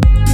Bye.